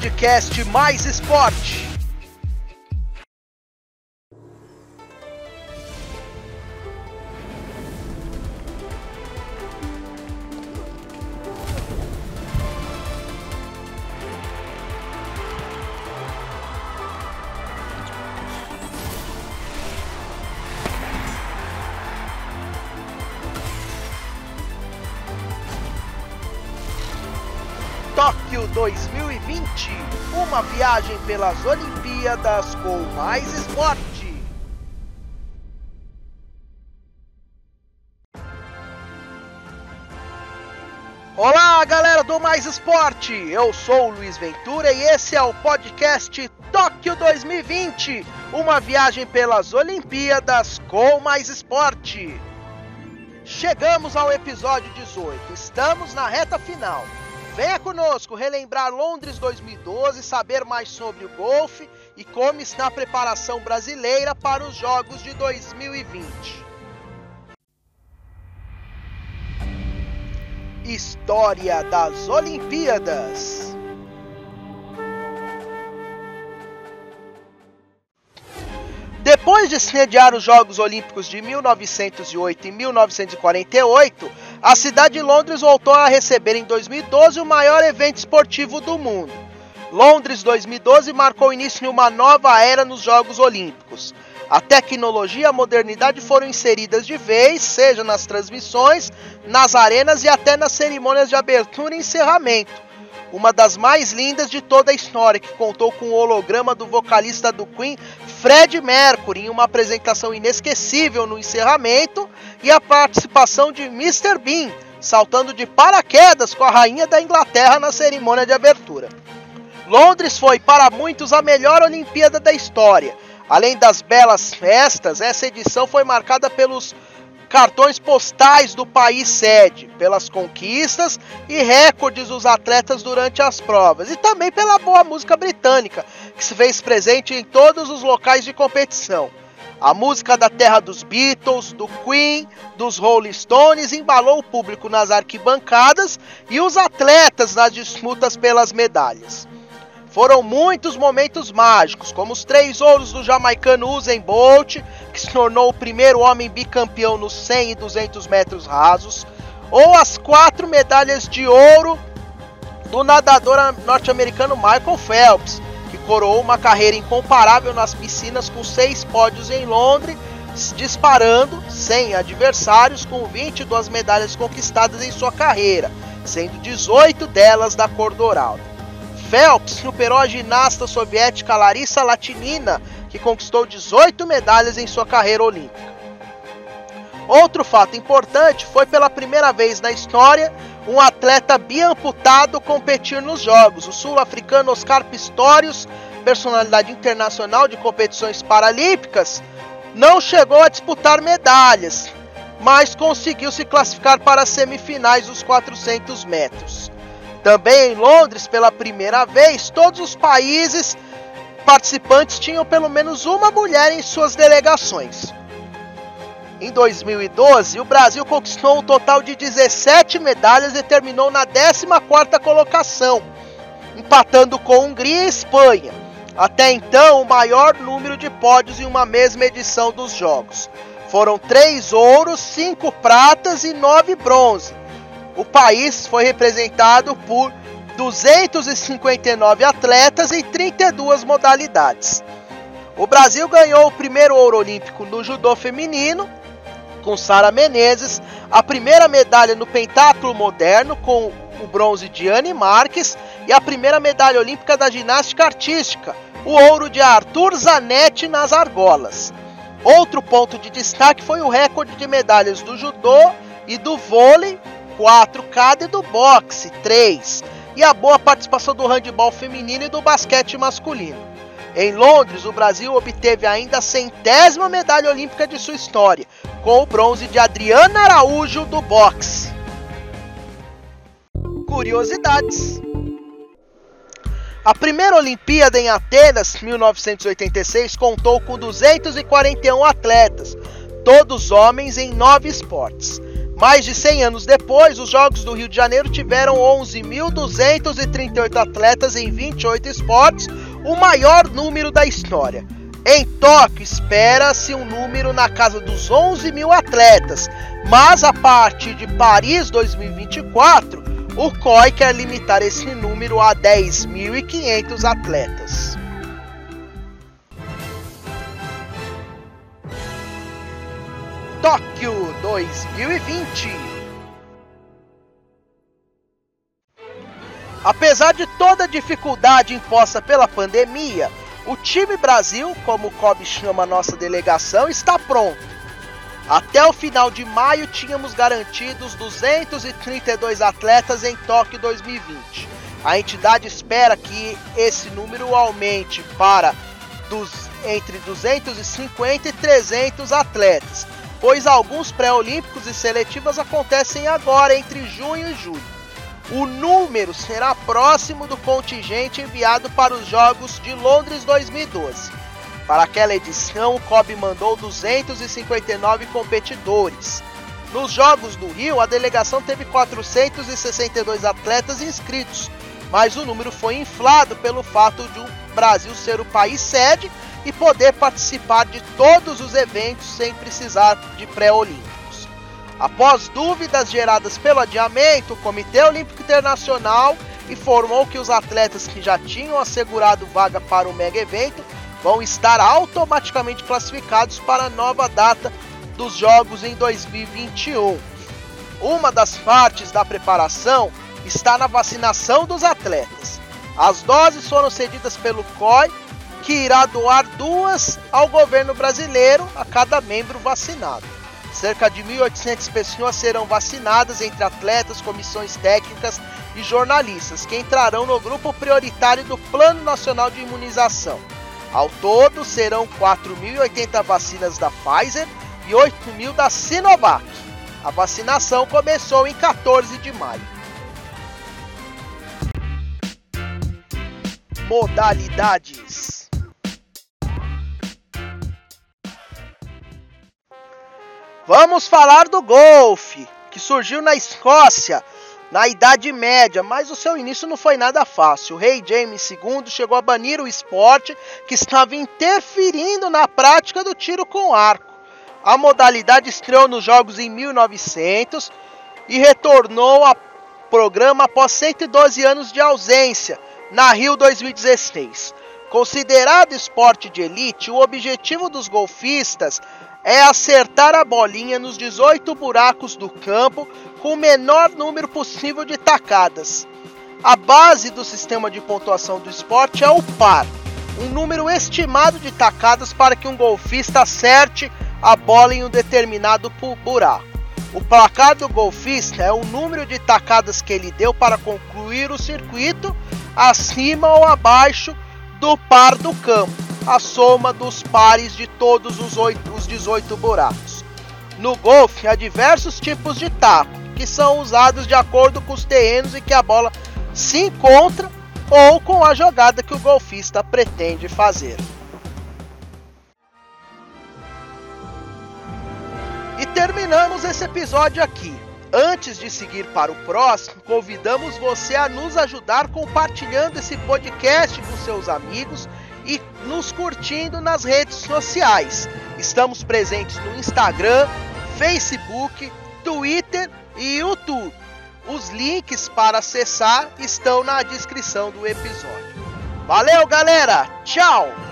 podcast Mais Esporte. 2020, uma viagem pelas Olimpíadas com mais esporte. Olá, galera do Mais Esporte. Eu sou o Luiz Ventura e esse é o podcast Tóquio 2020, uma viagem pelas Olimpíadas com mais esporte. Chegamos ao episódio 18. Estamos na reta final. Venha conosco relembrar Londres 2012, saber mais sobre o golfe e como está a preparação brasileira para os Jogos de 2020. História das Olimpíadas. Depois de sediar os Jogos Olímpicos de 1908 e 1948, a cidade de Londres voltou a receber em 2012 o maior evento esportivo do mundo. Londres 2012 marcou o início de uma nova era nos Jogos Olímpicos. A tecnologia e a modernidade foram inseridas de vez, seja nas transmissões, nas arenas e até nas cerimônias de abertura e encerramento. Uma das mais lindas de toda a história, que contou com o holograma do vocalista do Queen, Fred Mercury, em uma apresentação inesquecível no encerramento, e a participação de Mr. Bean, saltando de paraquedas com a rainha da Inglaterra na cerimônia de abertura. Londres foi para muitos a melhor Olimpíada da história. Além das belas festas, essa edição foi marcada pelos cartões postais do país sede, pelas conquistas e recordes dos atletas durante as provas, e também pela boa música britânica, que se fez presente em todos os locais de competição. A música da terra dos Beatles, do Queen, dos Rolling Stones embalou o público nas arquibancadas e os atletas nas disputas pelas medalhas. Foram muitos momentos mágicos, como os três ouros do jamaicano Usain Bolt, que se tornou o primeiro homem bicampeão nos 100 e 200 metros rasos, ou as quatro medalhas de ouro do nadador norte-americano Michael Phelps, coroou uma carreira incomparável nas piscinas com seis pódios em Londres, disparando sem adversários com 22 medalhas conquistadas em sua carreira, sendo 18 delas da cor dourada. Phelps superou a ginasta soviética Larissa Latinina, que conquistou 18 medalhas em sua carreira olímpica. Outro fato importante foi pela primeira vez na história um atleta biamputado competir nos Jogos. O sul-africano Oscar Pistorius, personalidade internacional de competições paralímpicas, não chegou a disputar medalhas, mas conseguiu se classificar para as semifinais dos 400 metros. Também em Londres, pela primeira vez, todos os países participantes tinham pelo menos uma mulher em suas delegações. Em 2012, o Brasil conquistou um total de 17 medalhas e terminou na 14ª colocação, empatando com Hungria e Espanha. Até então, o maior número de pódios em uma mesma edição dos Jogos. Foram três ouros, cinco pratas e nove bronze. O país foi representado por 259 atletas em 32 modalidades. O Brasil ganhou o primeiro ouro olímpico no judô feminino, com Sara Menezes, a primeira medalha no pentáculo moderno, com o bronze de Anne Marques, e a primeira medalha olímpica da ginástica artística, o ouro de Arthur Zanetti nas argolas. Outro ponto de destaque foi o recorde de medalhas do judô e do vôlei, 4 cada e do boxe, 3, e a boa participação do handebol feminino e do basquete masculino. Em Londres, o Brasil obteve ainda a centésima medalha olímpica de sua história, com o bronze de Adriana Araújo do boxe. Curiosidades: A primeira Olimpíada em Atenas, 1986, contou com 241 atletas, todos homens em nove esportes Mais de 100 anos depois, os Jogos do Rio de Janeiro tiveram 11.238 atletas em 28 esportes, o maior número da história. Em Tóquio, espera-se um número na casa dos 11 mil atletas, mas a partir de Paris 2024, o COI quer limitar esse número a 10.500 atletas. Tóquio 2020 Apesar de toda a dificuldade imposta pela pandemia, o time Brasil, como o COB chama a nossa delegação, está pronto. Até o final de maio tínhamos garantidos 232 atletas em Tóquio 2020. A entidade espera que esse número aumente para dos, entre 250 e 300 atletas, pois alguns pré-olímpicos e seletivas acontecem agora entre junho e julho. O número será próximo do contingente enviado para os Jogos de Londres 2012. Para aquela edição, o COB mandou 259 competidores. Nos Jogos do Rio, a delegação teve 462 atletas inscritos, mas o número foi inflado pelo fato de o Brasil ser o país sede e poder participar de todos os eventos sem precisar de pré-olímpico. Após dúvidas geradas pelo adiamento, o Comitê Olímpico Internacional informou que os atletas que já tinham assegurado vaga para o mega evento vão estar automaticamente classificados para a nova data dos Jogos em 2021. Uma das partes da preparação está na vacinação dos atletas. As doses foram cedidas pelo COI, que irá doar duas ao governo brasileiro a cada membro vacinado. Cerca de 1.800 pessoas serão vacinadas entre atletas, comissões técnicas e jornalistas, que entrarão no grupo prioritário do Plano Nacional de Imunização. Ao todo, serão 4.080 vacinas da Pfizer e 8.000 da Sinovac. A vacinação começou em 14 de maio. Modalidades Vamos falar do golfe, que surgiu na Escócia na Idade Média, mas o seu início não foi nada fácil. O rei James II chegou a banir o esporte que estava interferindo na prática do tiro com arco. A modalidade estreou nos Jogos em 1900 e retornou ao programa após 112 anos de ausência, na Rio 2016. Considerado esporte de elite, o objetivo dos golfistas é acertar a bolinha nos 18 buracos do campo com o menor número possível de tacadas. A base do sistema de pontuação do esporte é o par, um número estimado de tacadas para que um golfista acerte a bola em um determinado buraco. O placar do golfista é o número de tacadas que ele deu para concluir o circuito acima ou abaixo do par do campo a soma dos pares de todos os, 8, os 18 buracos. No golfe há diversos tipos de taco, que são usados de acordo com os terrenos em que a bola se encontra ou com a jogada que o golfista pretende fazer. E terminamos esse episódio aqui. Antes de seguir para o próximo, convidamos você a nos ajudar compartilhando esse podcast com seus amigos e nos curtindo nas redes sociais. Estamos presentes no Instagram, Facebook, Twitter e YouTube. Os links para acessar estão na descrição do episódio. Valeu, galera! Tchau!